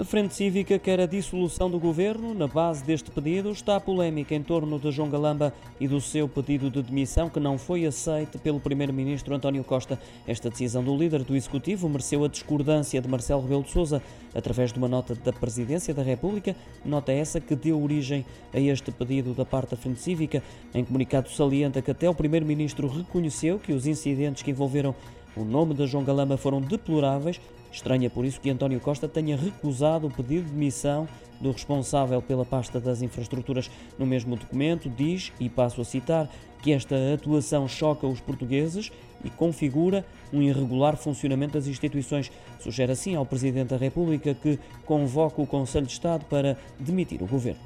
A Frente Cívica quer a dissolução do governo. Na base deste pedido está a polémica em torno de João Galamba e do seu pedido de demissão, que não foi aceite pelo primeiro-ministro António Costa. Esta decisão do líder do executivo mereceu a discordância de Marcelo Rebelo de Sousa através de uma nota da Presidência da República, nota essa que deu origem a este pedido da parte da Frente Cívica. Em comunicado salienta que até o primeiro-ministro reconheceu que os incidentes que envolveram o nome de João Galamba foram deploráveis. Estranha por isso que António Costa tenha recusado o pedido de demissão do responsável pela pasta das infraestruturas. No mesmo documento, diz, e passo a citar, que esta atuação choca os portugueses e configura um irregular funcionamento das instituições. Sugere assim ao Presidente da República que convoque o Conselho de Estado para demitir o governo.